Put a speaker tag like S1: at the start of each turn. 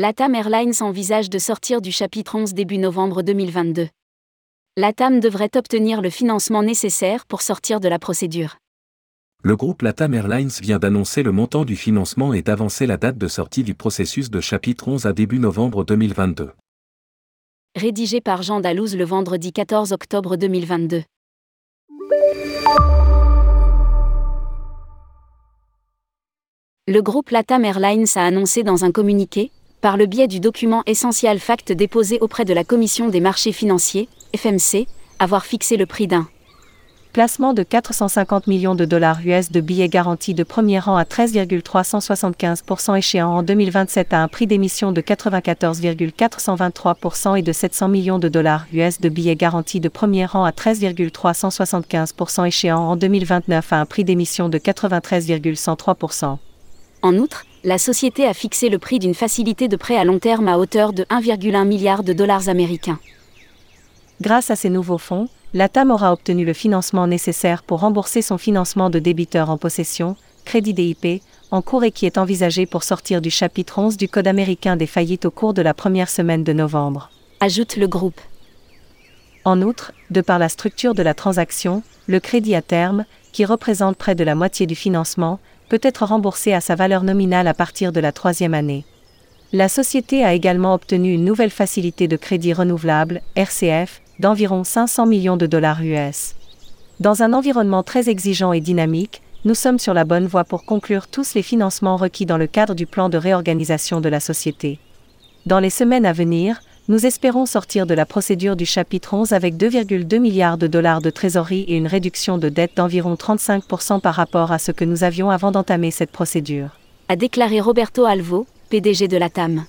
S1: LATAM Airlines envisage de sortir du chapitre 11 début novembre 2022. LATAM devrait obtenir le financement nécessaire pour sortir de la procédure.
S2: Le groupe LATAM Airlines vient d'annoncer le montant du financement et d'avancer la date de sortie du processus de chapitre 11 à début novembre 2022.
S1: Rédigé par Jean Dalouse le vendredi 14 octobre 2022. Le groupe LATAM Airlines a annoncé dans un communiqué, par le biais du document Essential Fact déposé auprès de la Commission des marchés financiers, FMC, avoir fixé le prix d'un
S3: placement de 450 millions de dollars US de billets garantis de premier rang à 13,375% échéant en 2027 à un prix d'émission de 94,423% et de 700 millions de dollars US de billets garantis de premier rang à 13,375% échéant en 2029 à un prix d'émission de 93,103%.
S1: En outre, la société a fixé le prix d'une facilité de prêt à long terme à hauteur de 1,1 milliard de dollars américains.
S3: Grâce à ces nouveaux fonds, la TAM aura obtenu le financement nécessaire pour rembourser son financement de débiteur en possession, crédit DIP, en cours et qui est envisagé pour sortir du chapitre 11 du Code américain des faillites au cours de la première semaine de novembre.
S1: Ajoute le groupe.
S3: En outre, de par la structure de la transaction, le crédit à terme, qui représente près de la moitié du financement, peut être remboursé à sa valeur nominale à partir de la troisième année. La société a également obtenu une nouvelle facilité de crédit renouvelable, RCF, d'environ 500 millions de dollars US. Dans un environnement très exigeant et dynamique, nous sommes sur la bonne voie pour conclure tous les financements requis dans le cadre du plan de réorganisation de la société. Dans les semaines à venir, nous espérons sortir de la procédure du chapitre 11 avec 2,2 milliards de dollars de trésorerie et une réduction de dette d'environ 35% par rapport à ce que nous avions avant d'entamer cette procédure.
S1: A déclaré Roberto Alvo, PDG de la TAM.